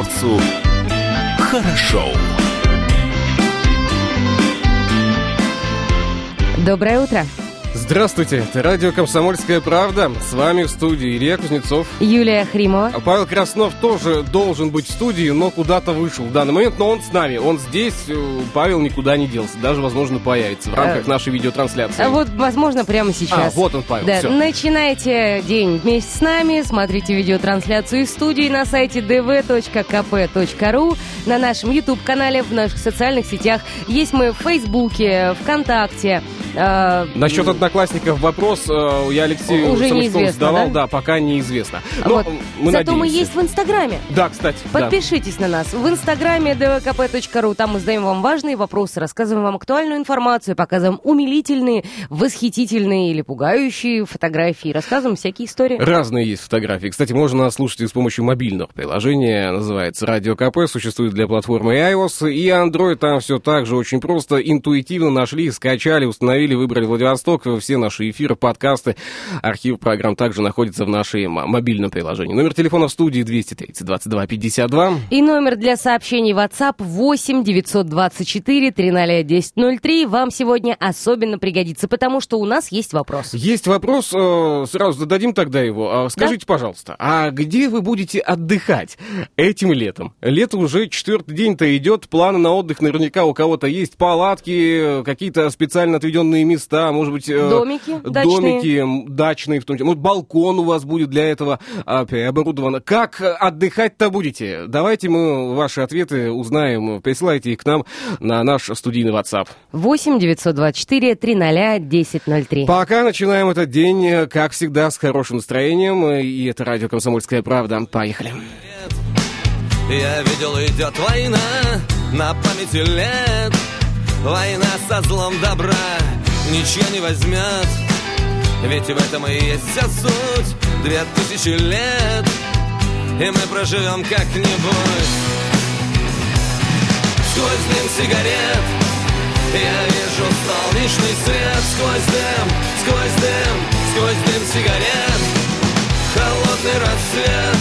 комсомольцу хорошо. Доброе утро. Здравствуйте, это радио «Комсомольская правда». С вами в студии Илья Кузнецов. Юлия Хримова. А Павел Краснов тоже должен быть в студии, но куда-то вышел в данный момент. Но он с нами, он здесь. э, Павел никуда не делся, даже, возможно, появится в рамках Э, нашей видеотрансляции. А вот, возможно, прямо сейчас. А, вот он, Павел, Да, всё. начинайте день вместе с нами, смотрите видеотрансляцию из студии на сайте dv.kp.ru, на нашем YouTube-канале, в наших социальных сетях. Есть мы в Фейсбуке, ВКонтакте. Э, Насчет одноклассников вопрос э, я Алексею Уже неизвестно, задавал, да? да? пока неизвестно. Но вот. мы Зато мы надеемся. есть в Инстаграме. Да, кстати, да. Подпишитесь на нас в инстаграме dvkp.ru. Там мы задаем вам важные вопросы, рассказываем вам актуальную информацию, показываем умилительные, восхитительные или пугающие фотографии, рассказываем всякие истории. Разные есть фотографии. Кстати, можно нас слушать и с помощью мобильного приложения. Называется Радио КП. Существует для платформы iOS и Android. Там все так же очень просто. Интуитивно нашли, скачали, установили, выбрали Владивосток. Все наши эфиры, подкасты, архив программ также находится в нашем м- мобильном приложении. Номер телефона в студии 230 22 52. И номер для сообщений WhatsApp 8 924 300 1003 вам сегодня особенно пригодится, потому что у нас есть вопрос. Есть вопрос, э, сразу зададим тогда его. А Скажите, пожалуйста, а где вы будете отдыхать этим летом? Лето уже четвертый день-то идет, планы на отдых наверняка у кого-то есть, палатки, э, какие-то специально отведенные места, может быть... э, Домики дачные. Домики дачные, в том числе. Может, балкон у вас будет для этого а, оборудован. Как отдыхать-то будете? Давайте мы ваши ответы узнаем. Присылайте их к нам на наш студийный WhatsApp. 8 924 300 1003. Пока начинаем этот день, э, как всегда, с хорошим настроением. э, И это радио «Комсомольская правда». Поехали. Я видел, идет война на памяти лет Война со злом добра ничья не возьмет. Ведь в этом и есть вся суть. Две тысячи лет И мы проживем как-нибудь. Сквозь дым сигарет Я вижу солнечный свет. Сквозь дым, сквозь дым, сквозь дым сигарет. Холодный рассвет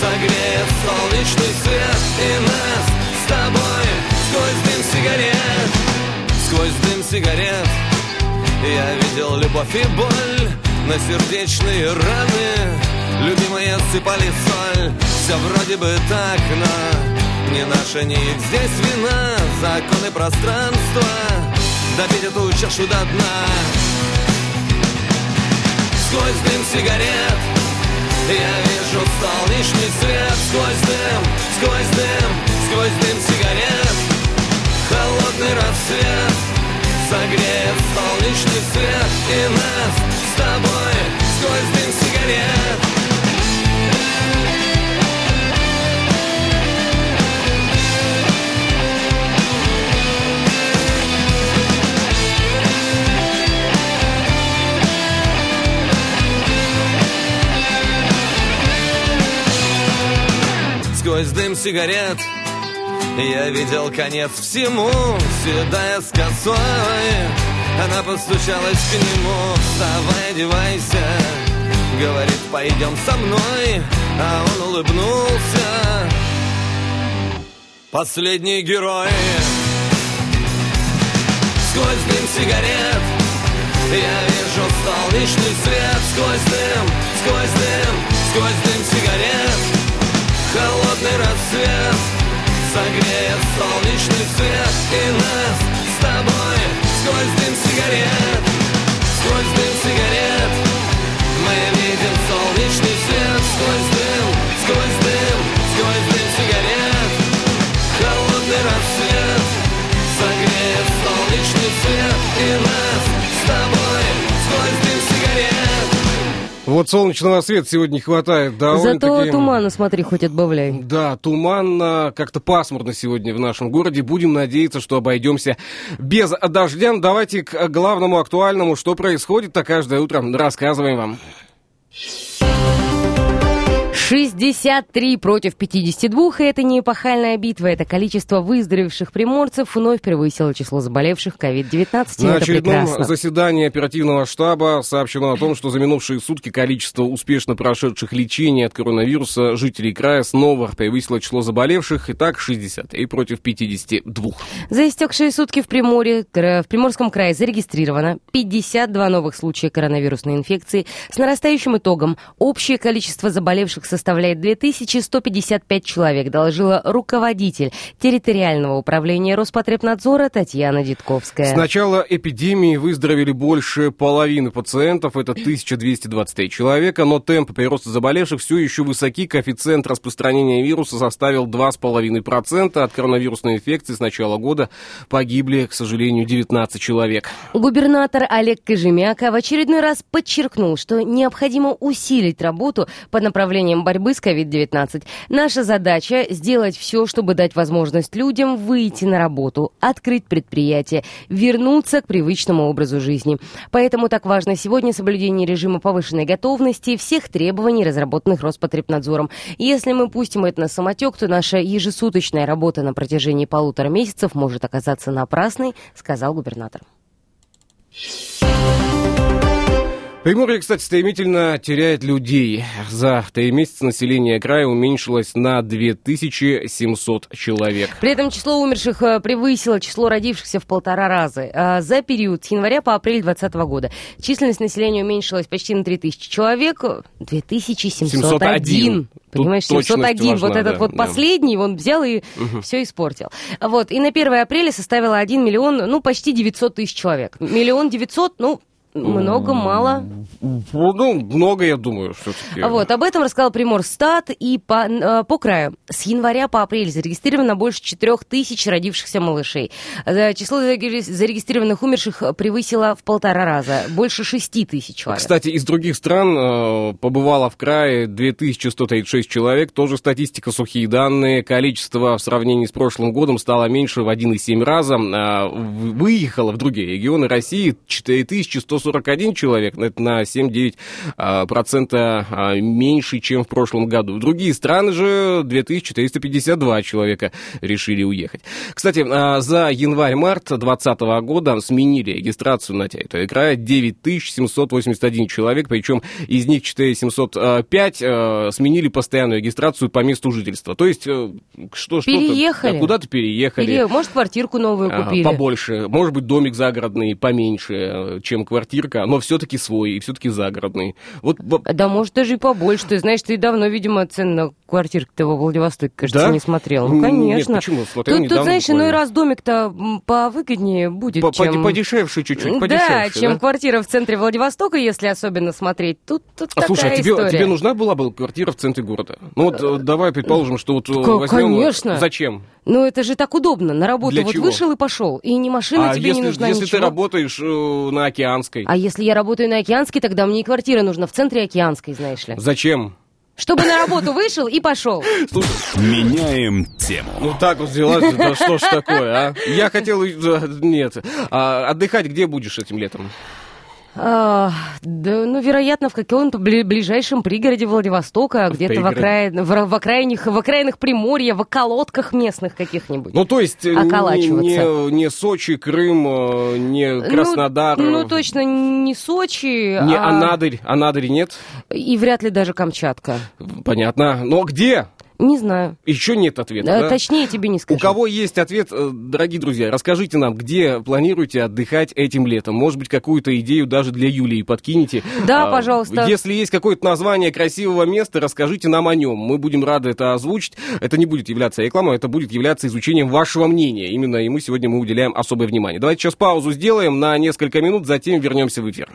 Согреет солнечный свет И нас Видел любовь и боль На сердечные раны. Любимые сыпали соль. Все вроде бы так, но Не наша, не их. Здесь вина Законы пространства Допить эту чашу до дна. Сквозь дым сигарет. Я вижу солнечный свет. Сквозь дым, сквозь дым, сквозь дым сигарет. Холодный рассвет Согреет солнечный свет И нас с тобой Сквозь дым сигарет. Сквозь дым сигарет Я видел конец всему Седая с косой. Она постучалась к нему. Вставай, одевайся Говорит, пойдем со мной А он улыбнулся. Последний герой. Сквозь дым сигарет. Я вижу солнечный свет. Сквозь дым, сквозь дым, сквозь дым сигарет. Холодный рассвет Согреет солнечный свет И нас с тобой Сквозь дым сигарет Сквозь дым сигарет. Мы видим солнечный свет Сквозь дым, сквозь дым, сквозь дым сигарет. Холодный рассвет Согреет солнечный свет И нас с тобой Сквозь Вот солнечного света сегодня не хватает. Зато тумана, смотри, хоть отбавляй. Да, туманно, как-то пасмурно сегодня в нашем городе. Будем надеяться, что обойдемся без дождя. Давайте к главному актуальному, что происходит-то каждое утро, рассказываем вам. 63 против 52, и это не эпохальная битва, это количество выздоровевших приморцев вновь превысило число заболевших COVID-19. На очередном прекрасно. заседании оперативного штаба сообщено о том, что за минувшие сутки количество успешно прошедших лечение от коронавируса жителей края снова превысило число заболевших, и так 63 против 52. За истекшие сутки в Приморье, в Приморском крае зарегистрировано 52 новых случая коронавирусной инфекции. С нарастающим итогом общее количество заболевших составляет 2155 человек, доложила руководитель территориального управления Роспотребнадзора Татьяна Дитковская. С начала эпидемии выздоровели больше половины пациентов, это 1223 человека, но темпы прироста заболевших все еще высоки. Коэффициент распространения вируса составил 2,5%. От коронавирусной инфекции с начала года погибли, к сожалению, 19 человек. Губернатор Олег Кожемяка в очередной раз подчеркнул, что необходимо усилить работу по направлениям борьбы с COVID-19. Наша задача – сделать все, чтобы дать возможность людям выйти на работу, открыть предприятие, вернуться к привычному образу жизни. Поэтому так важно сегодня соблюдение режима повышенной готовности и всех требований, разработанных Роспотребнадзором. Если мы пустим это на самотек, то наша ежесуточная работа на протяжении полутора месяцев может оказаться напрасной, сказал губернатор. Приморье, кстати, стремительно теряет людей. За три месяца население края уменьшилось на 2700 человек. При этом число умерших э, превысило число родившихся в полтора раза. А За период с января по апрель 2020 года численность населения уменьшилась почти на 3000 человек. 2701. 701. Понимаешь, Тут точность 701. вот важна, этот да, вот да. последний, он взял и все испортил. Вот. И на 1 апреля составило 1 миллион, ну, почти 900 тысяч человек. Миллион девятьсот, ну, много, мало. Ну, много, я думаю, все-таки. Вот, об этом рассказал Приморстат. И по, э, по краю с января по апрель зарегистрировано больше 4 тысяч родившихся малышей. Э, Число зареги- зарегистрированных умерших превысило в полтора раза. Больше 6 тысяч человек. Кстати, из других стран э, побывало в крае 2136 человек. Тоже статистика, сухие данные. Количество в сравнении с прошлым годом стало меньше в 1,7 раза. А, выехало в другие регионы России 4141 человек. Это на 7-9% а, а, меньше, чем в прошлом году. В другие страны же 2452 человека решили уехать. Кстати, а, за январь-март 2020 года сменили регистрацию на края 9781 человек, причем из них 4705 э, сменили постоянную регистрацию по месту жительства. То есть, э, что, что Переехали. куда-то переехали. Или, может, квартирку новую купили. Побольше. Может быть, домик загородный поменьше, э, чем квартирка, но все-таки свой и все-таки загородный. Вот Да, может, даже и побольше. Ты знаешь, ты давно, видимо, цены на квартирку-то во Владивостоке, кажется, Да? не смотрел. Ну, Н- нет, конечно. почему? Смотрел тут, тут, знаешь, иной раз домик-то повыгоднее будет, по- чем... подешевше чуть-чуть, Да, подешевше. чем да? квартира в центре Владивостока, если особенно смотреть. Тут, тут А слушай, а такая тебе, история. тебе нужна была бы квартира в центре города? Ну вот э, давай предположим, что вот э, возьмем... э, конечно. Зачем? Ну, это же так удобно. На работу Для вот чего? вышел и пошел. И ни машина а тебе если, не нужна, если ничего. ты работаешь на Океанской? А если я работаю на Океанской, тогда мне и квартира нужна в центре Океанской, знаешь ли. Зачем? Чтобы на работу вышел и пошел. Слушай, Меняем тему. ну так вот взяла, да что ж такое, а? Я хотел... да, Нет. А отдыхать где будешь этим летом? А, да, ну, вероятно, в каком-то бли- ближайшем пригороде Владивостока, где-то в, окраин, в, в, окраинах, в окраинах Приморья, в околотках местных каких-нибудь. Ну, то есть не, не, не Сочи, Крым, э, не Ну, Краснодар, Ну, э, точно не Сочи, не а- Анадырь. Анадырь нет? и вряд ли даже Камчатка. Понятно. Но где? Не знаю. Еще нет ответа, Э, да? Точнее тебе не У скажу. кого есть ответ, э, дорогие друзья, расскажите нам, где планируете отдыхать этим летом. Может быть, какую-то идею даже для Юлии подкинете. Да, А, пожалуйста. Если есть какое-то название красивого места, расскажите нам о нем. Мы будем рады это озвучить. Это не будет являться рекламой, это будет являться изучением вашего мнения. Именно ему сегодня мы уделяем особое внимание. Давайте сейчас паузу сделаем на несколько минут, затем вернемся в эфир.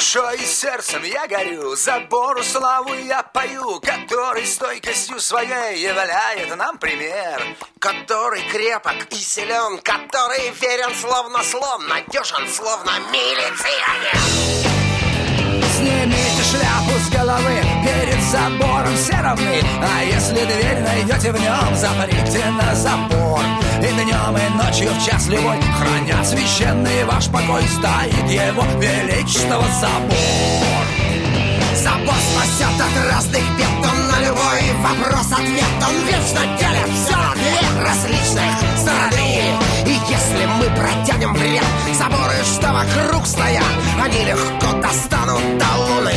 Душой и сердцем я горю, за Бору славу я пою, который стойкостью своей являет нам пример. который крепок и силен, который верен словно слон, надежен словно милиционер. Снимите шляпу с головы, перед забором все равны. А если дверь найдете в нем, заприте на забор. И днем, и ночью в час любой Хранят священный ваш покой Стоит его величество забор. Забор спасет от разных бед Он на любой вопрос ответ. Он вечно делит все на две различных стороны. И если мы протянем вред заборы, что вокруг стоят, они легко достанут до луны.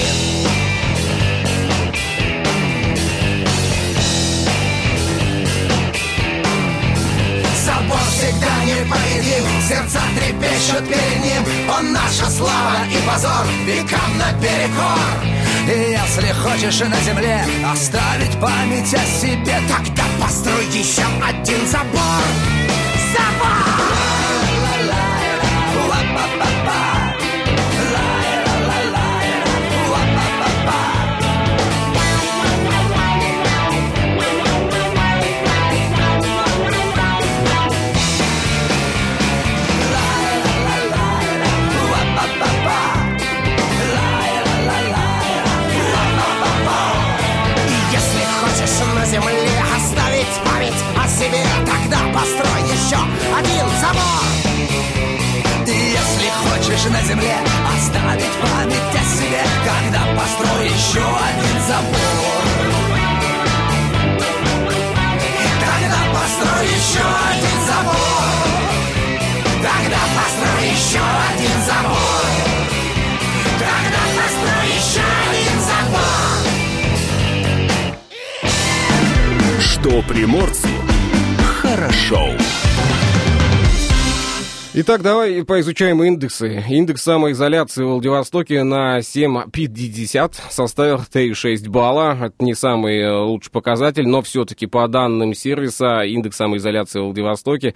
Забор всегда непобедим, сердца трепещут перед ним. Он наша слава и позор векам наперекор. И если хочешь на земле оставить память о себе, тогда построй еще один забор. Забор! Итак, давай поизучаем индексы. Индекс самоизоляции в Владивостоке на 7,50 составил 3,6 балла. Это не самый э, лучший показатель, но все-таки по данным сервиса индекс самоизоляции в Владивостоке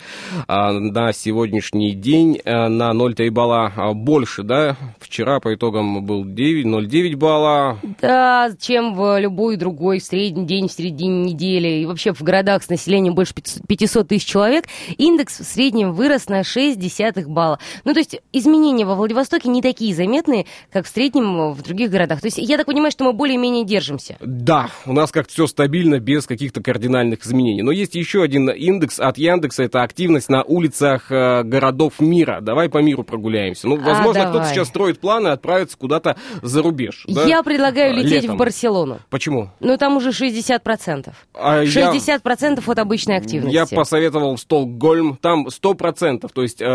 а, на сегодняшний день э, на 0,3 балла а, больше, да? Вчера по итогам был 0,9 балла. Да, чем в любой другой средний день в середине недели. И вообще в городах с населением больше 500 тысяч человек индекс в среднем вырос на 60 0,9 балла. Ну, то есть изменения во Владивостоке не такие заметные, как в среднем э, в других городах. То есть я так понимаю, что мы более-менее держимся. Да, у нас как-то все стабильно, без каких-то кардинальных изменений. Но есть еще один индекс от Яндекса, это активность на улицах э, городов мира. Давай по миру прогуляемся. Ну, а, возможно, а, кто-то сейчас строит планы отправиться куда-то за рубеж. Да? Я предлагаю а, лететь Летом. в Барселону. Почему? Ну, там уже 60%. А 60% я... от обычной активности. Я посоветовал в Стокгольм, там 100%, то есть э,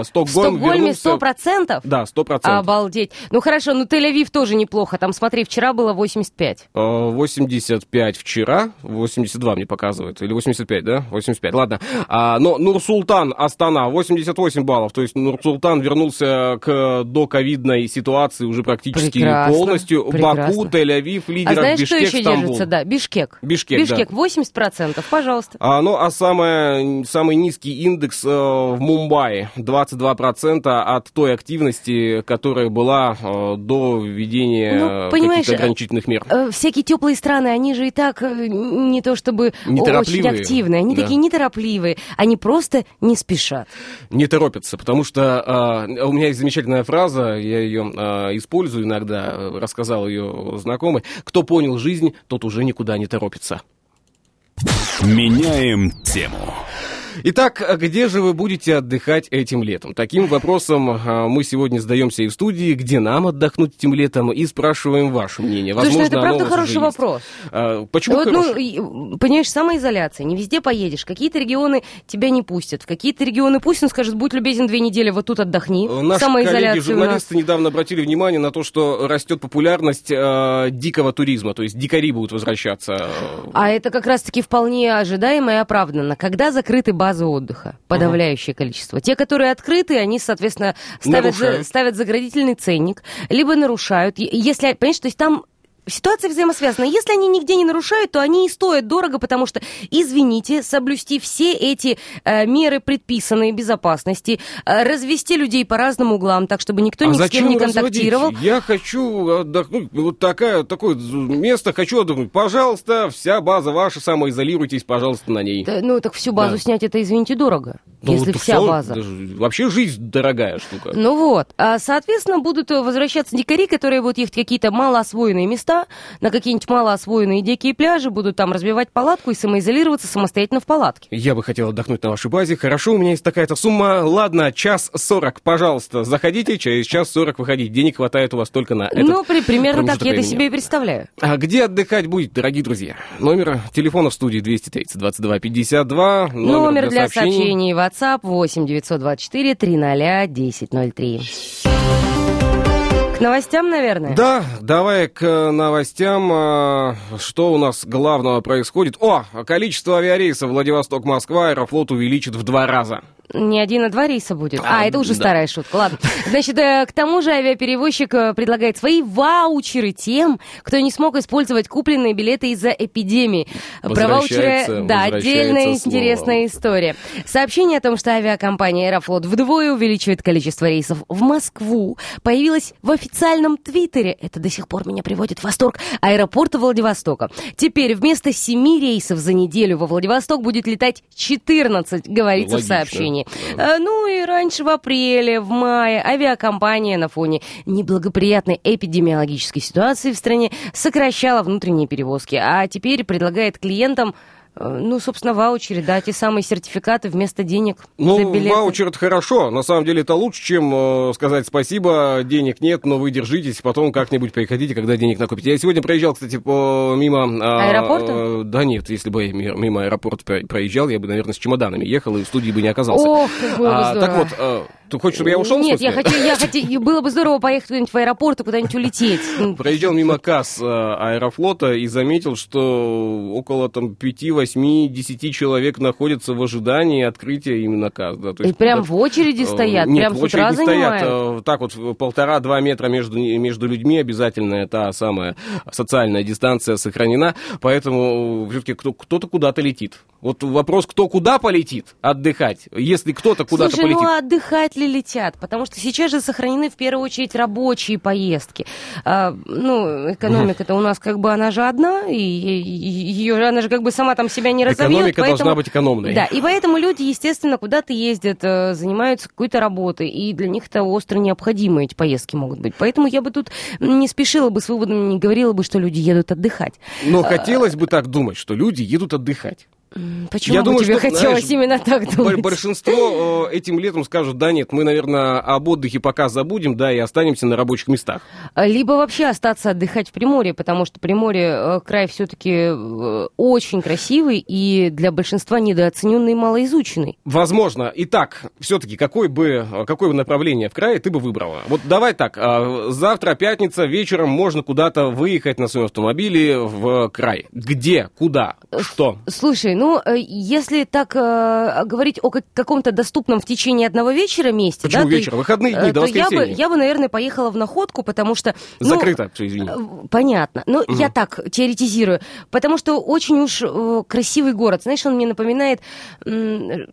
в Стокгольм Стокгольме вернулся... 100%? Да, 100%. Обалдеть. Ну хорошо, ну Тель-Авив тоже неплохо. Там, смотри, вчера было 85. Э, 85 вчера, 82 мне показывают, или 85, да? 85, ладно. А, но Нур-Султан, Астана, 88 баллов, то есть Нур-Султан вернулся к доковидной ситуации уже практически Прекрасно, полностью. прекрасно. Баку, Тель-Авив, А лидерах знаешь, Бишкек, что еще Стамбул. держится? Да, Бишкек. Бишкек, Бишкек 80%, пожалуйста. А, ну, а самое, самый низкий индекс э, в Мумбаи, 22% от той активности, которая была э, до введения Ну, э, каких-то ограничительных мер. Э, Всякие теплые страны, они же и так э, не то чтобы очень активные, они да. такие неторопливые, они просто не спешат. не торопятся, потому что а, у меня есть замечательная фраза, я ее а, использую иногда, э, рассказал ее знакомый. Кто понял жизнь, тот уже никуда не торопится. Меняем тему. Итак, а где же вы будете отдыхать этим летом? Таким вопросом а, мы сегодня задаемся и в студии, где нам отдохнуть этим летом, и спрашиваем ваше мнение. Слушай, ну Возможно, это правда хороший вопрос. А, почему Вот, хороший? ну, понимаешь, самоизоляция, не везде поедешь. Какие-то регионы тебя не пустят, в какие-то регионы пусть он скажет, будь любезен, две недели вот тут отдохни. Э, Наши коллеги-журналисты недавно обратили внимание на то, что растет популярность э, дикого туризма, то есть дикари будут возвращаться. А это как раз-таки вполне ожидаемо и оправданно. Когда закрыты базы отдыха? Подавляющее количество. Те, которые открыты, они, соответственно, ставят, за- ставят заградительный ценник, либо нарушают. Если, понимаешь, то есть там Ситуация взаимосвязана. Если они нигде не нарушают, то они и стоят дорого, потому что, извините, соблюсти все эти э, меры предписанные безопасности, э, развести людей по разным углам, так чтобы никто а ни с кем не разводить? контактировал. Я хочу отдохнуть, вот такая, такое место хочу отдохнуть. Пожалуйста, вся база ваша, самоизолируйтесь, пожалуйста, на ней. Да, ну, так всю базу Да. снять, это, извините, дорого. Ну, если вот вся всё, база. вообще жизнь дорогая штука. Ну вот, а, соответственно, будут э, возвращаться дикари, которые будут ехать в какие-то малоосвоенные места, на какие-нибудь малоосвоенные дикие пляжи, будут там разбивать палатку и самоизолироваться самостоятельно в палатке. Я бы хотел отдохнуть на вашей базе. Хорошо, у меня есть такая-то сумма. Ладно, час сорок, пожалуйста, заходите, через час сорок выходить. Денег хватает у вас только на это. Ну, при, примерно так я это себе и представляю. А где отдыхать будет, дорогие друзья? Номер телефона в студии 230 22 52. Номер, номер для, для сообщений. сообщений WhatsApp 8 924 300 1003 новостям, наверное? Да, давай к новостям. А, что у нас главного происходит? О, количество авиарейсов Владивосток-Москва Аэрофлот увеличит в два раза. Не один, а два рейса будет. А, а это уже да. старая шутка. Ладно. Значит, э, к тому же авиаперевозчик э, предлагает свои ваучеры тем, кто не смог использовать купленные билеты из-за эпидемии. Про ваучеры, да, отдельная слово. интересная история. Сообщение о том, что авиакомпания Аэрофлот вдвое увеличивает количество рейсов в Москву, появилось в официальном твиттере. Это до сих пор меня приводит в восторг. Аэропорта Владивостока. Теперь вместо семи рейсов за неделю во Владивосток будет летать 14, говорится Логично. в сообщении компании. Ну и раньше, в апреле, в мае, авиакомпания на фоне неблагоприятной эпидемиологической ситуации в стране сокращала внутренние перевозки, а теперь предлагает клиентам Э, ну, собственно, ваучеры, да, те самые сертификаты вместо денег ну, за билеты. ваучер это хорошо. На самом деле это лучше, чем э, сказать спасибо, денег нет, но вы держитесь, потом как-нибудь приходите, когда денег накопите. Я сегодня проезжал, кстати, по, мимо... А, Аэропорта? Э, да нет, если бы я мимо аэропорта проезжал, я бы, наверное, с чемоданами ехал и в студии бы не оказался. Ох, как было бы а, Так вот, э, ты хочешь, чтобы я ушел? Нет, я хочу, я хочу, было бы здорово поехать куда-нибудь в аэропорт и куда-нибудь улететь. Проезжал мимо касс э, Аэрофлота и заметил, что около там 5, 8, 10 человек находятся в ожидании открытия именно касс. Да, то есть, и прям в очереди э, стоят, нет, прям в очереди стоят. Э, так вот, полтора-два метра между, между людьми обязательно та самая социальная дистанция сохранена, поэтому все-таки кто-то куда-то летит. Вот вопрос, кто куда полетит отдыхать, если кто-то куда-то Слушай, полетит. ну отдыхать ли летят? Потому что сейчас же сохранены в первую очередь рабочие поездки. А, ну, экономика-то у нас как бы она же одна, и ее она же как бы сама там себя не разовьет. Экономика поэтому, должна быть экономной. Да, и поэтому люди, естественно, куда-то ездят, э, занимаются какой-то работой, и для них это остро необходимы эти поездки могут быть. Поэтому я бы тут не спешила бы с выводами, не говорила бы, что люди едут отдыхать. Но а, хотелось бы так думать, что люди едут отдыхать. Почему Я бы думаю, тебе что, хотелось знаешь, именно так думать? Большинство э, этим летом скажут, да нет, мы, наверное, об отдыхе пока забудем, да, и останемся на рабочих местах. Либо вообще остаться отдыхать в Приморье, потому что Приморье э, край все-таки э, очень красивый и для большинства недооцененный и малоизученный. Возможно. Итак, все-таки какой бы, какое бы направление в крае ты бы выбрала? Вот давай так, завтра пятница, вечером можно куда-то выехать на своем автомобиле в край. Где? Куда? Что? Слушай, ну, э, если так э, говорить о каком-то доступном в течение одного вечера месте... Почему да, вечера? Выходные дни, э, до я бы, я бы, наверное, поехала в Находку, потому что... Ну, Закрыто, все, извини. Э, понятно. Но угу. я так теоретизирую. Потому что очень уж э, красивый город. Знаешь, он мне напоминает э,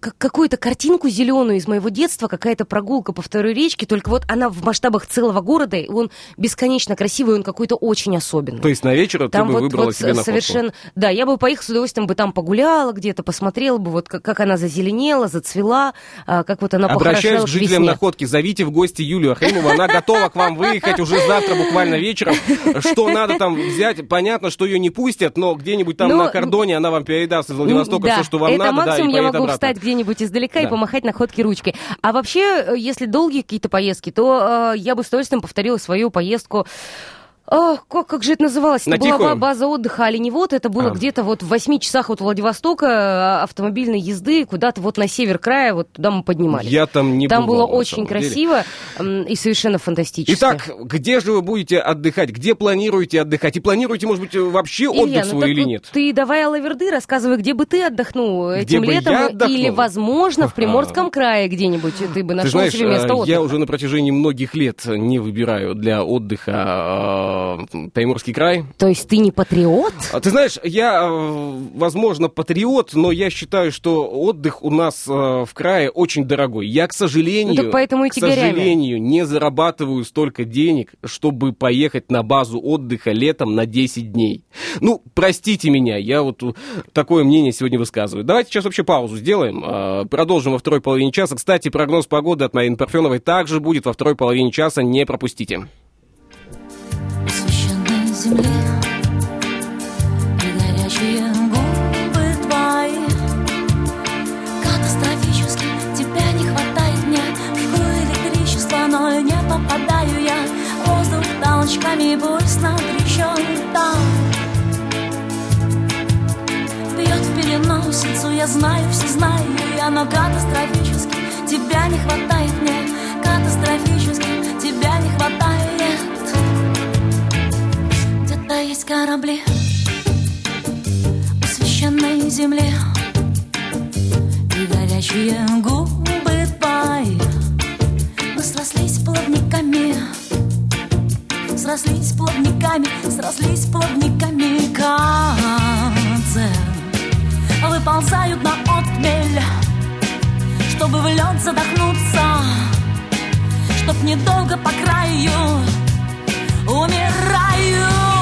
такое какую-то картинку зеленую из моего детства, какая-то прогулка по второй речке, только вот она в масштабах целого города, и он бесконечно красивый, он какой-то очень особенный. То есть на вечер там ты бы вот, выбрала вот себе находку? совершенно, Да, я бы поехала с удовольствием бы там погуляла где-то, посмотрела бы, вот как, как она зазеленела, зацвела, а, как вот она Обращаюсь к жителям весне. находки, зовите в гости Юлию Ахримову, она готова к вам выехать уже завтра буквально вечером. Что надо там взять, понятно, что ее не пустят, но где-нибудь там ну, на кордоне она вам передаст из Владивостока все, что вам надо, да, и могу обратно. Где-нибудь издалека да. и помахать находки ручкой. А вообще, э, если долгие какие-то поездки, то э, я бы с удовольствием повторила свою поездку Ох, как, как же это называлось? На это тихую? была база отдыха Оленевод. Это было а. где-то вот в 8 часах от Владивостока а, автомобильной езды куда-то вот на север края, вот туда мы поднимались. Я там не Там бывал, было очень красиво деле. и совершенно фантастически. Итак, где же вы будете отдыхать? Где планируете отдыхать? И планируете, может быть, вообще Илья, отдых ну свой или нет? Ты давай, Алаверды, рассказывай, где бы ты отдохнул где этим летом? Или, возможно, в Приморском крае где-нибудь ты бы нашел знаешь, себе место отдыха. Я уже на протяжении многих лет не выбираю для отдыха а, Таймурский край. То есть ты не патриот? А, ты знаешь, я, э, возможно, патриот, но я считаю, что отдых у нас э, в крае очень дорогой. Я, к сожалению, ну, поэтому и к сожалению, не зарабатываю столько денег, чтобы поехать на базу отдыха летом на 10 дней. Ну, простите меня, я вот такое мнение сегодня высказываю. Давайте сейчас вообще паузу сделаем, продолжим во второй половине часа. Кстати, прогноз погоды от Марины Парфеновой также будет во второй половине часа, не пропустите. Земли И горячие губы твои. Катастрофически тебя не хватает мне Жгу электричество, но не попадаю я. Воздух толчками, пульс напряжен там. Бьет в переносицу, я знаю, все знаю я. Но катастрофически тебя не хватает мне Катастрофически Где-то есть корабли У священной земли И горячие губы твои Мы срослись плавниками Срослись плавниками, срослись плавниками Кадзе Выползают на отмель Чтобы в лед задохнуться Чтоб недолго по краю Умираю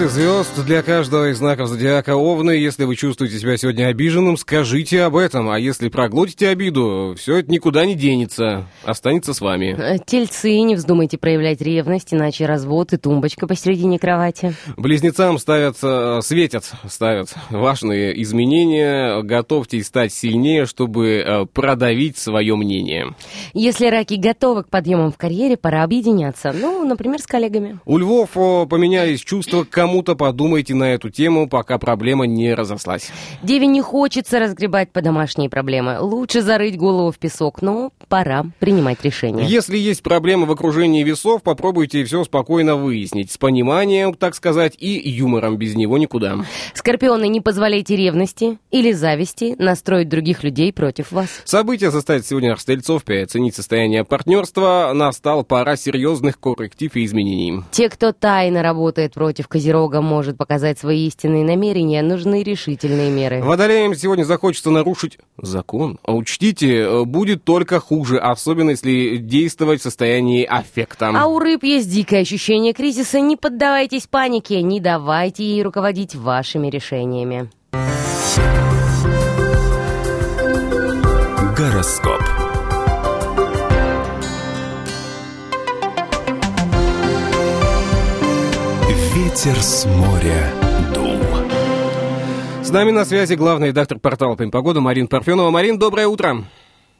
Советы звезд для каждого из знаков зодиака Овны. Если вы чувствуете себя сегодня обиженным, скажите об этом. А если проглотите обиду, все это никуда не денется. Останется с вами. Э, Тельцы, не вздумайте проявлять ревность, иначе развод и тумбочка посередине кровати. Близнецам ставят, э, светят, ставят важные изменения. Готовьтесь стать сильнее, чтобы э, продавить свое мнение. Если раки готовы к подъемам в карьере, пора объединяться. Ну, например, с коллегами. У львов поменялись чувства к кому-то, подумайте на эту тему, пока проблема не разослась. Деве не хочется разгребать по домашние проблемы. Лучше зарыть голову в песок, но пора принимать решение. Если есть проблемы в окружении весов, попробуйте все спокойно выяснить. С пониманием, так сказать, и юмором без него никуда. Скорпионы, не позволяйте ревности или зависти настроить других людей против вас. События заставят сегодня стрельцов переоценить состояние партнерства. Настал пора серьезных корректив и изменений. Те, кто тайно работает против Козерога, может показать свои истинные намерения, нужны решительные меры. Водолеям сегодня захочется нарушить закон. А учтите, э, будет только хуже, особенно если действовать в состоянии аффекта. А у рыб есть дикое ощущение кризиса. Не поддавайтесь панике, не давайте ей руководить вашими решениями. Гороскоп. Ветер с моря дул. С нами на связи главный редактор портала «Погода» Марин Парфенова. Марин, доброе утро.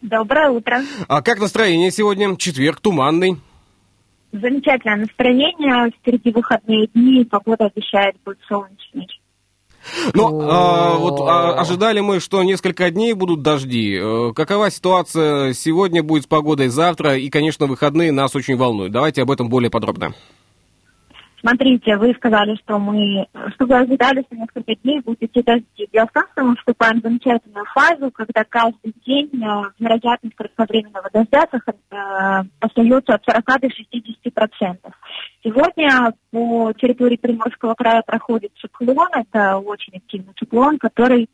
Доброе утро. А как настроение сегодня? Четверг, туманный. Замечательное настроение. Впереди выходные дни. Погода обещает быть солнечной. Ну, а, вот а, ожидали мы, что несколько дней будут дожди. Э, Какова ситуация сегодня будет с погодой завтра? И, конечно, выходные нас очень волнуют. Давайте об этом более подробно. Смотрите, вы сказали, что мы, что вы ожидали, что несколько дней будут идти дожди. Дело в том, что мы вступаем в замечательную фазу, когда каждый день э, вероятность кратковременного дождя э, остается от 40 до 60 процентов. Сегодня по территории Приморского края проходит циклон, это очень активный циклон, который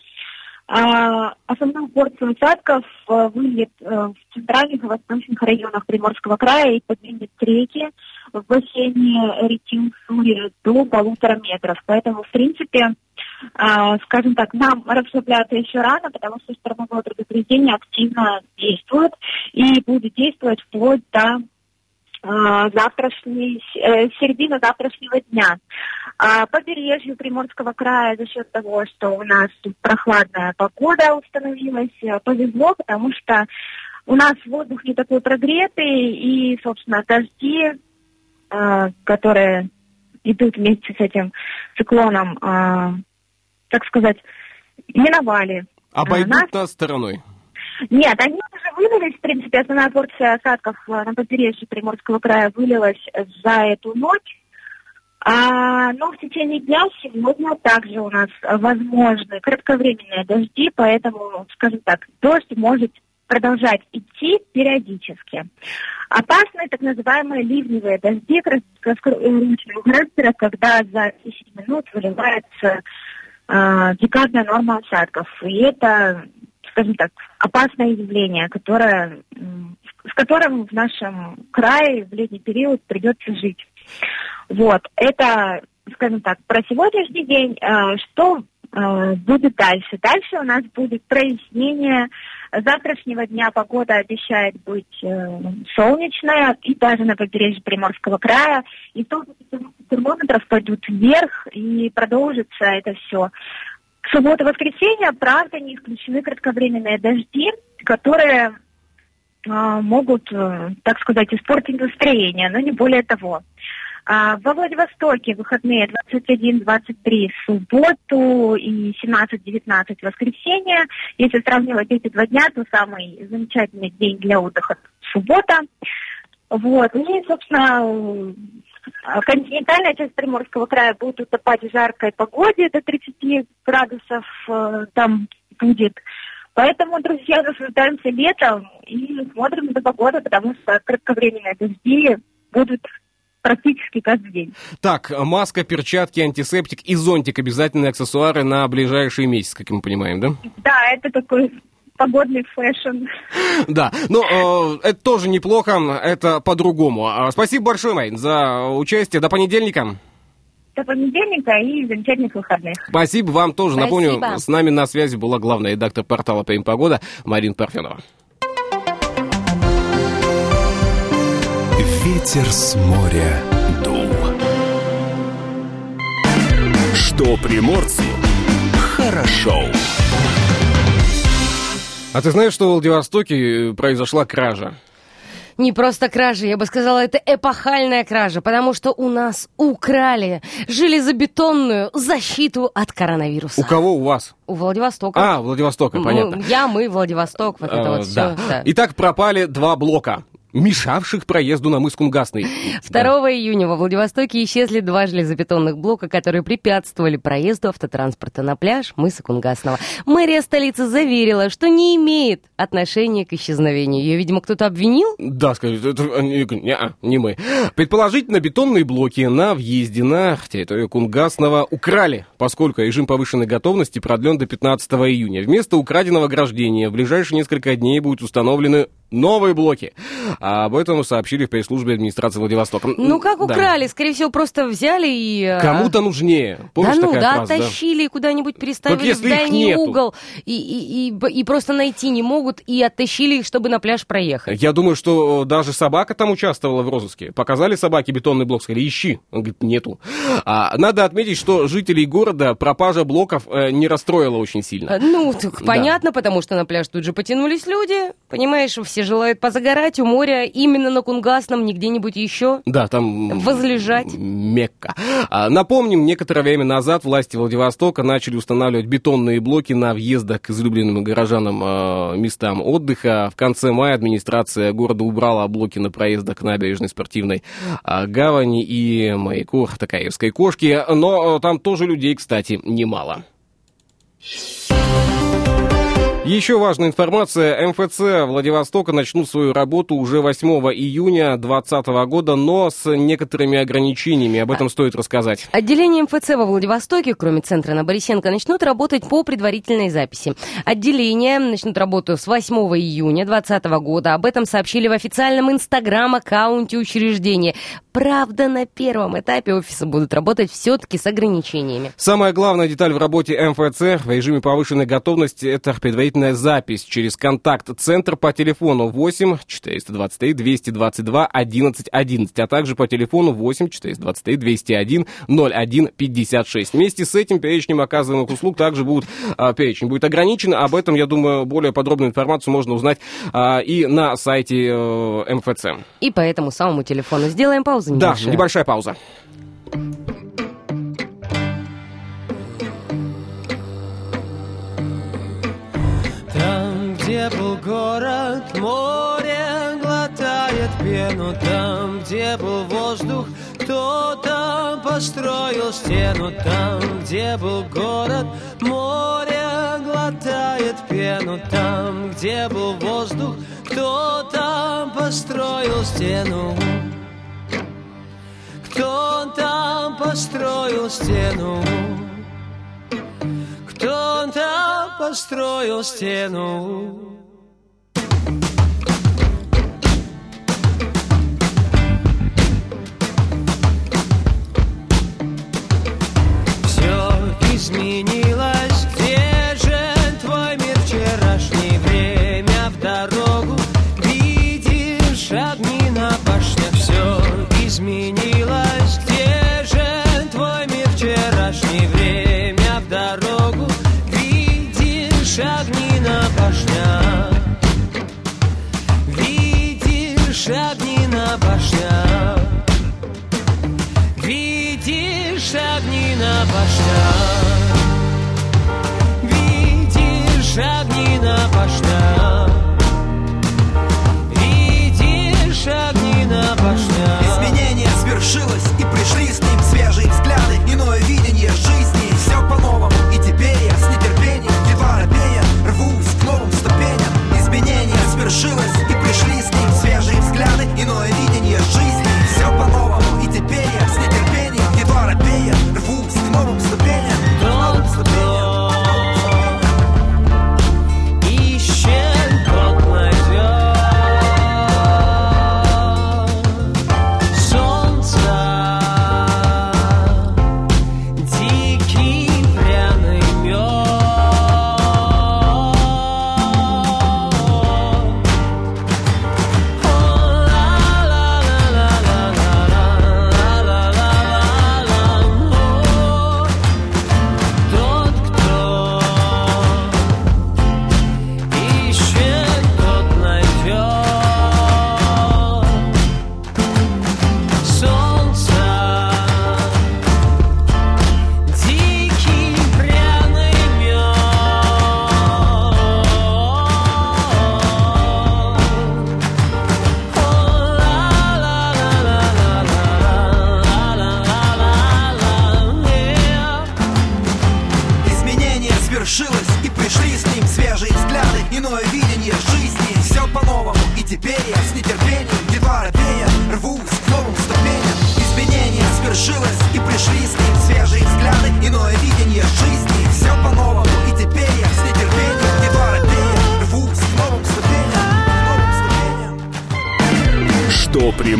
а, основную порцию осадков э, выльет э, в центральных и восточных районах Приморского края и поднимет реки в бассейне реки Уссури до полутора метров. Поэтому, в принципе, а, скажем так, нам расслабляться еще рано, потому что штормовое предупреждение активно действует и будет действовать вплоть до завтрашней, э, середина завтрашнего дня. А побережью Приморского края за счет того, что у нас прохладная погода установилась, э, повезло, потому что у нас воздух не такой прогретый, и, собственно, дожди, э, которые идут вместе с этим циклоном, э, так сказать, миновали. Обойдут нас. нас стороной. Нет, они уже вылились, в принципе, основная порция осадков э, на побережье Приморского края вылилась за эту ночь. А, но в течение дня сегодня также у нас возможны кратковременные дожди, поэтому, скажем так, дождь может продолжать идти периодически. Опасны так называемые ливневые дожди краткосрочного характера, когда за 10 минут выливается декадная норма осадков. И это скажем так, опасное явление, которое, с которым в нашем крае в летний период придется жить. Вот, это, скажем так, про сегодняшний день. Э, Что э, будет дальше? Дальше у нас будет прояснение. Завтрашнего дня погода обещает быть э, солнечная, и даже на побережье Приморского края. И столбики термометров пойдут вверх, и продолжится это все. В субботу-воскресенье, правда, не исключены кратковременные дожди, которые а, могут, э, так сказать, испортить настроение, но не более того. А, во Владивостоке выходные 21-23 в субботу и 17-19 в воскресенье. Если сравнивать эти два дня, то самый замечательный день для отдыха – суббота. Вот. И, собственно, континентальная часть Приморского края будет утопать в жаркой погоде до 30 градусов э, там будет. Поэтому, друзья, наслаждаемся летом и смотрим на погоду, потому что кратковременные дожди будут практически каждый день. Так, маска, перчатки, антисептик и зонтик обязательные аксессуары на ближайший месяц, как мы понимаем, да? Да, это такой погодный fashion. Да, но э, это тоже неплохо, это по-другому. А, Спасибо большое, Марин, за участие. До понедельника. До понедельника и замечательных выходных. Спасибо вам тоже. Спасибо. Напомню, с нами на связи была главная редактор портала «Прим Погода» Марина Парфенова. Ветер с моря дул. Что приморцу хорошо. А ты знаешь, что в Владивостоке произошла кража? Не просто кража, я бы сказала, это эпохальная кража, потому что у нас украли железобетонную защиту от коронавируса. У кого у вас? У Владивостока. А, Владивостока, Мы- понятно. я, мы, Владивосток, вот это Э, вот все. Итак, пропали два блока, мешавших проезду на мыс Кунгасный. 2 июня во Владивостоке исчезли два железобетонных блока, которые препятствовали проезду автотранспорта на пляж мыса Кунгасного. Мэрия столицы заверила, что не имеет отношения к исчезновению. Ее, видимо, кто-то обвинил? Да, скажет, это не, не, не мы. Предположительно, бетонные блоки на въезде на территорию Кунгасного украли, поскольку режим повышенной готовности продлен до 15 июня. Вместо украденного ограждения в ближайшие несколько дней будут установлены новые блоки. А об этом сообщили в пресс-службе администрации Владивостока. Ну, как Да. украли? Скорее всего, просто взяли и... э, Кому-то нужнее. Помнишь да ну, да, фраза, да? оттащили куда-нибудь, переставили в дальний угол и, и, и, и просто найти не могут, и оттащили их, чтобы на пляж проехать. Я думаю, что даже собака там участвовала в розыске. Показали собаке бетонный блок, сказали, ищи. Он говорит, нету. А, надо отметить, что жителей города пропажа блоков э, не расстроила очень сильно. Э, Ну, так Да. понятно, потому что на пляж тут же потянулись люди. Понимаешь, все желают позагорать у моря именно на Кунгасном, не где-нибудь еще. Да, там... Возлежать. Мекка. А, напомним, некоторое время назад власти Владивостока начали устанавливать бетонные блоки на въездах к излюбленным горожанам э, местам отдыха. В конце мая администрация города убрала блоки на проездах к набережной спортивной а, гавани и маяку Такаевской кошки. Но там тоже людей, кстати, немало. Еще важная информация. МФЦ Владивостока начнут свою работу уже 8 июня 2020 года, но с некоторыми ограничениями. Об этом стоит рассказать. Отделение МФЦ во Владивостоке, кроме центра на Борисенко, начнут работать по предварительной записи. Отделения начнут работу с 8 июня 2020 года. Об этом сообщили в официальном инстаграм-аккаунте учреждения. Правда, на первом этапе офисы будут работать все-таки с ограничениями. Самая главная деталь в работе МФЦ в режиме повышенной готовности – это предварительная предварительная запись через контакт-центр по телефону 8 423 222 11 11, а также по телефону 8 423 201 01 56. Вместе с этим перечнем оказываемых услуг также будут, а, перечень будет ограничен. Об этом, я думаю, более подробную информацию можно узнать а, и на сайте э, МФЦ. И по этому самому телефону сделаем паузу Да, небольшую. небольшая пауза. Где был город, море глотает пену. Там, где был воздух, кто-то построил стену. Там, где был город, море глотает пену. Там, где был воздух, кто-то построил стену. Кто-то построил стену кто-то построил стену. Все изменилось, башнях Видишь огни на башнях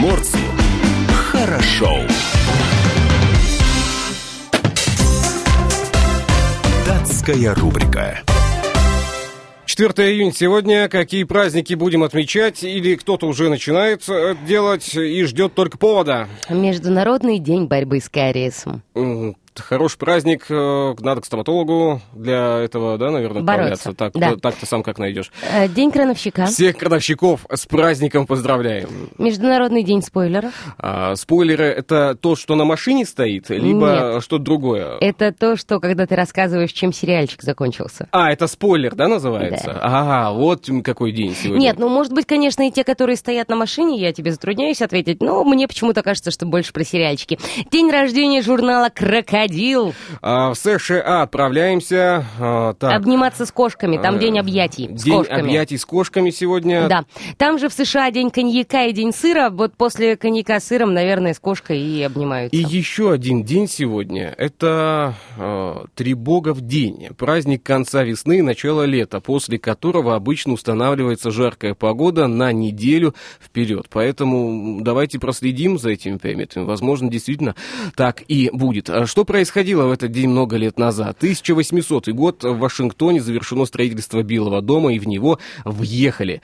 приморцу хорошо. Датская рубрика. 4 июня сегодня. Какие праздники будем отмечать? Или кто-то уже начинает э, делать и ждет только повода? Международный день борьбы с кариесом. Хороший праздник, э, надо к стоматологу для этого, да, наверное, Бороться, отправляться. Так, да. так ты сам как найдешь. Э, День крановщика. Всех крановщиков с праздником поздравляем. Международный день спойлеров. А, спойлеры это то, что на машине стоит, либо что-то другое. Это то, что когда ты рассказываешь, чем сериальчик закончился. А, это спойлер, да, называется? Да. Ага, вот какой день сегодня. Нет, ну, может быть, конечно, и те, которые стоят на машине, я тебе затрудняюсь ответить, но мне почему-то кажется, что больше про сериальчики. День рождения журнала «Крокодил». А, в США отправляемся. а, так, Обниматься с кошками, там э, день объятий с день кошками. объятий с кошками сегодня. Да. Там же в США день коньяка и день сыра. Вот после коньяка с сыром, наверное, с кошкой и обнимаются. И еще один день сегодня. Это э, Трибогов день. Праздник конца весны и начала лета, после которого обычно устанавливается жаркая погода на неделю вперед. Поэтому давайте проследим за этими приметами. Возможно, действительно так и будет. А что происходило в этот день много лет назад? 1800 год в Вашингтоне завершено строительство Белого дома, и в него въехали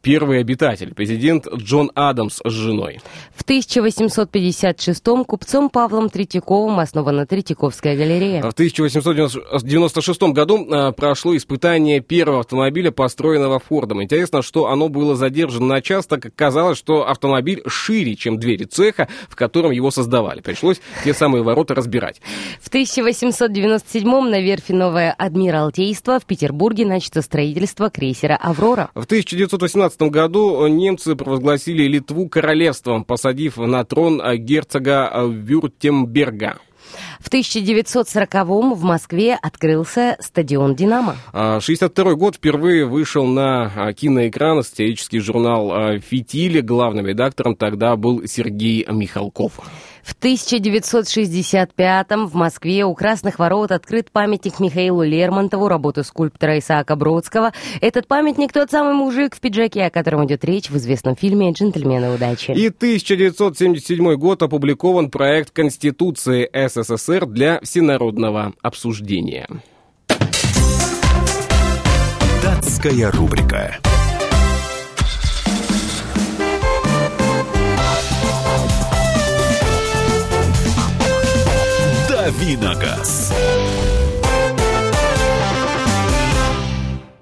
первый обитатель, президент Джон Адамс с женой. В 1856-м купцом Павлом Третьяковым основана Третьяковская галерея. В 1896 году а, прошло испытание первого автомобиля, построенного Фордом. Интересно, что оно было задержано на час, так как казалось, что автомобиль шире, чем двери цеха, в котором его создавали. Пришлось те самые ворота разбирать. В 1897-м на верфи Новое Адмиралтейство в Петербурге начато строительство крейсера «Аврора». В 1918 году немцы провозгласили Литву королевством, посадив на трон герцога Вюртемберга. В 1940-м в Москве открылся стадион «Динамо». 62 год впервые вышел на киноэкран сатирический журнал «Фитиль». Главным редактором тогда был Сергей Михалков. В 1965-м в Москве у Красных Ворот открыт памятник Михаилу Лермонтову, работу скульптора Исаака Бродского. Этот памятник тот самый мужик в пиджаке, о котором идет речь в известном фильме «Джентльмены удачи». И 1977 год опубликован проект Конституции СССР для всенародного обсуждения. Датская рубрика. Давиногаз.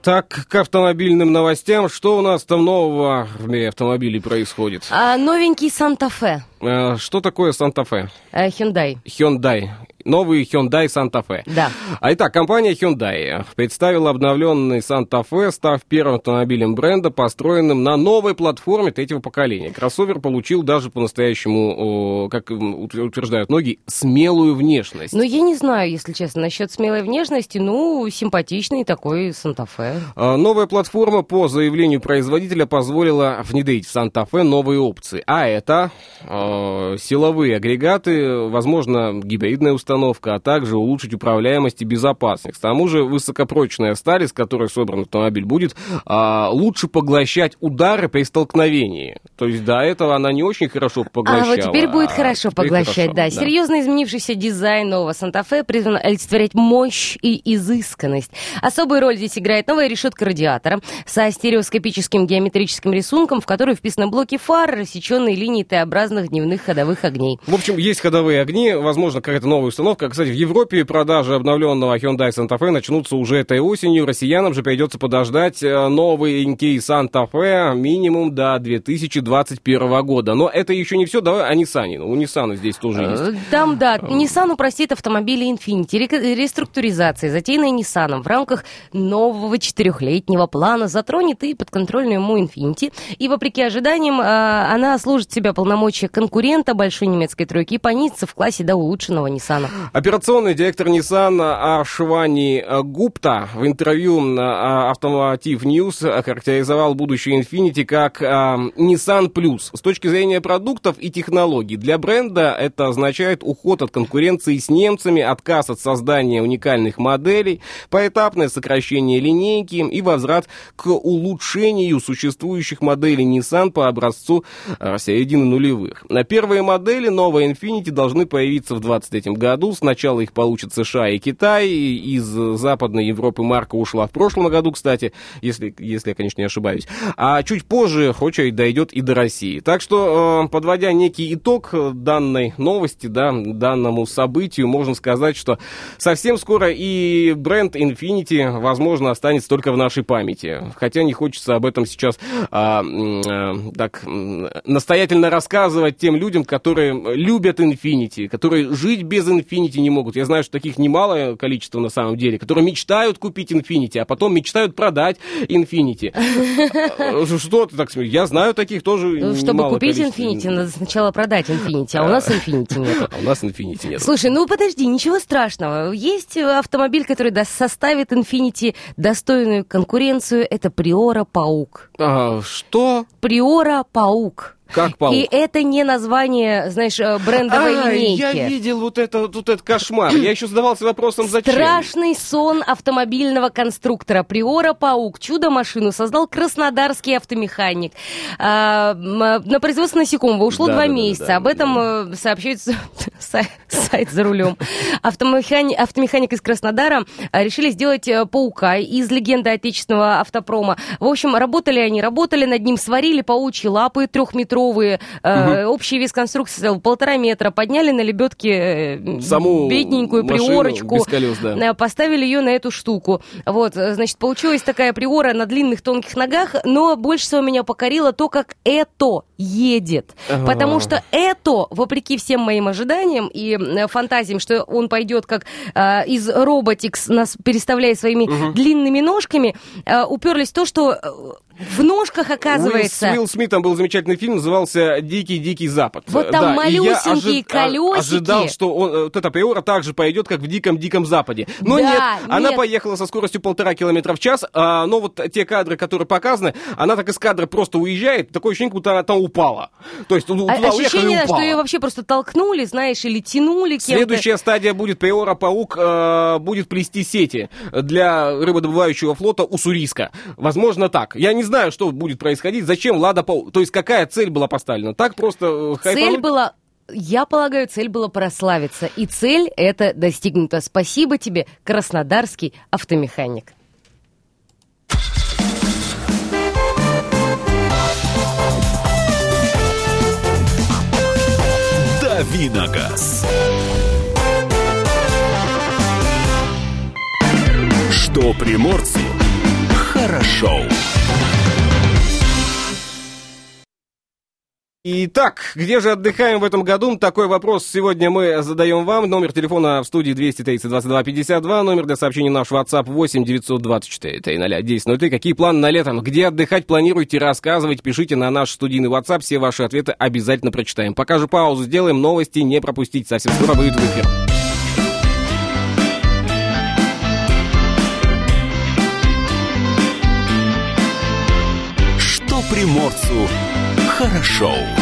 Так, к автомобильным новостям. Что у нас там нового в мире автомобилей происходит? А, новенький Санта-Фе. А, что такое Санта-Фе? А, Hyundai. Hyundai. Новый Hyundai Santa Fe. Да. А итак, компания Hyundai представила обновленный Santa Fe, став первым автомобилем бренда, построенным на новой платформе третьего поколения. Кроссовер получил даже по-настоящему, как утверждают многие, смелую внешность. Ну, я не знаю, если честно, насчет смелой внешности, ну, симпатичный такой Santa Fe. А, новая платформа, по заявлению производителя, позволила внедрить в Santa Fe новые опции. А это э, силовые агрегаты, возможно, гибридная установка, установка, а также улучшить управляемость и безопасность. К тому же высокопрочная сталь, из которой собран автомобиль, будет а, лучше поглощать удары при столкновении. То есть до этого она не очень хорошо поглощала. А вот теперь будет хорошо теперь поглощать, хорошо, да. Серьезно изменившийся дизайн нового Санта-Фе призван олицетворять мощь и изысканность. Особую роль здесь играет новая решетка радиатора со стереоскопическим геометрическим рисунком, в который вписаны блоки фар, рассеченные линии Т-образных дневных ходовых огней. В общем, есть ходовые огни, возможно, какая-то новая установка. Кстати, в Европе продажи обновленного Hyundai Santa Fe начнутся уже этой осенью. Россиянам же придется подождать э, новенький Santa Fe минимум до 2021 года. Но это еще не все. Давай о Nissan. У Nissan здесь тоже есть. Э, Там, да, Nissan упростит автомобили Infiniti. Ре- Реструктуризация, затеянная Nissan в рамках нового четырехлетнего плана, затронет и подконтрольную ему Infiniti. И, вопреки ожиданиям, э, она служит себя полномочия конкурента большой немецкой тройки и понизится в классе до улучшенного Nissan. Операционный директор Nissan Ашвани Гупта в интервью на Automotive News охарактеризовал будущее Infiniti как а, Nissan Plus. С точки зрения продуктов и технологий, для бренда это означает уход от конкуренции с немцами, отказ от создания уникальных моделей, поэтапное сокращение линейки и возврат к улучшению существующих моделей Nissan по образцу а, середины нулевых. На первые модели новой Infiniti должны появиться в 2023 году. Сначала их получат США и Китай. Из Западной Европы марка ушла в прошлом году, кстати, если, если я, конечно, не ошибаюсь. А чуть позже очередь дойдет и до России. Так что, э, подводя некий итог данной новости, да, данному событию, можно сказать, что совсем скоро и бренд Infinity, возможно, останется только в нашей памяти. Хотя не хочется об этом сейчас а, а, так настоятельно рассказывать тем людям, которые любят Infinity, которые жить без Infinity не могут. Я знаю, что таких немалое количество на самом деле, которые мечтают купить Infinity, а потом мечтают продать Infinity. Что ты так смеешь? Я знаю таких тоже Ну, Чтобы купить. Infiniti, надо сначала продать Infiniti, а у нас Infiniti нет. А у нас Infinity нет. Слушай, ну подожди, ничего страшного. Есть автомобиль, который составит Infiniti достойную конкуренцию. Это Приора Паук. А, что? Приора Паук. Как паук? И это не название, знаешь, э, брендовой А, линейки. я видел вот это, вот этот кошмар. Я еще задавался вопросом, зачем. Страшный сон автомобильного конструктора Приора Паук. Чудо-машину создал краснодарский автомеханик. А, м, на производство насекомого ушло Да, два да, да, месяца. да, Об этом э, сообщают с- Сай- сайт за рулем. Автомехани- Автомеханик из Краснодара решили сделать э, паука из легенды отечественного автопрома. В общем, работали они, работали над ним, сварили паучьи лапы трехметровые, э, общий вес конструкции составил полтора метра, подняли на лебедке э, Саму бедненькую машину приорочку, колес, да. э, поставили ее на эту штуку. Вот, значит, получилась такая приора на длинных тонких ногах, но больше всего меня покорило то, как это едет. Ага. Потому что это, вопреки всем моим ожиданиям и фантазиям, что он пойдет как э, из Роботикс, нас переставляя своими длинными ножками, э, уперлись в то, что в ножках оказывается... Уилл, с Уилл Смитом был замечательный фильм, назывался «Дикий-дикий Запад». Вот там Да, и я малюсенькие ожи- а- колесики. ожидал, что он, э, вот эта приора также пойдет, как в «Диком-диком Западе». Но Да, нет, она нет. поехала со скоростью полтора километра в час, а, но вот те кадры, которые показаны, она так из кадра просто уезжает, такое ощущение, будто она там упала. То есть ну, А- туда и Ощущение, что ее вообще просто толкнули, знаешь, или тянули кем-то. Следующая стадия будет Приора-паук э, будет плести сети для рыбодобывающего флота Уссурийска. Возможно так. Я не знаю, что будет происходить, зачем Лада Паук. То есть какая цель была поставлена? Так просто э, Цель хайпануть? была я полагаю, цель была прославиться. И цель эта достигнута. Спасибо тебе, краснодарский автомеханик. Давиногаз. Что приморцу хорошо. Итак, где же отдыхаем в этом году? Такой вопрос сегодня мы задаем вам. Номер телефона в студии 230 22 52, номер для сообщений наш WhatsApp 8 924 300 10 Какие планы на летом? Где отдыхать планируете? Рассказывайте, пишите на наш студийный WhatsApp. Все ваши ответы обязательно прочитаем. Пока же паузу сделаем, новости не пропустить. Совсем скоро выйдет в эфир. Что приморцу хорошо.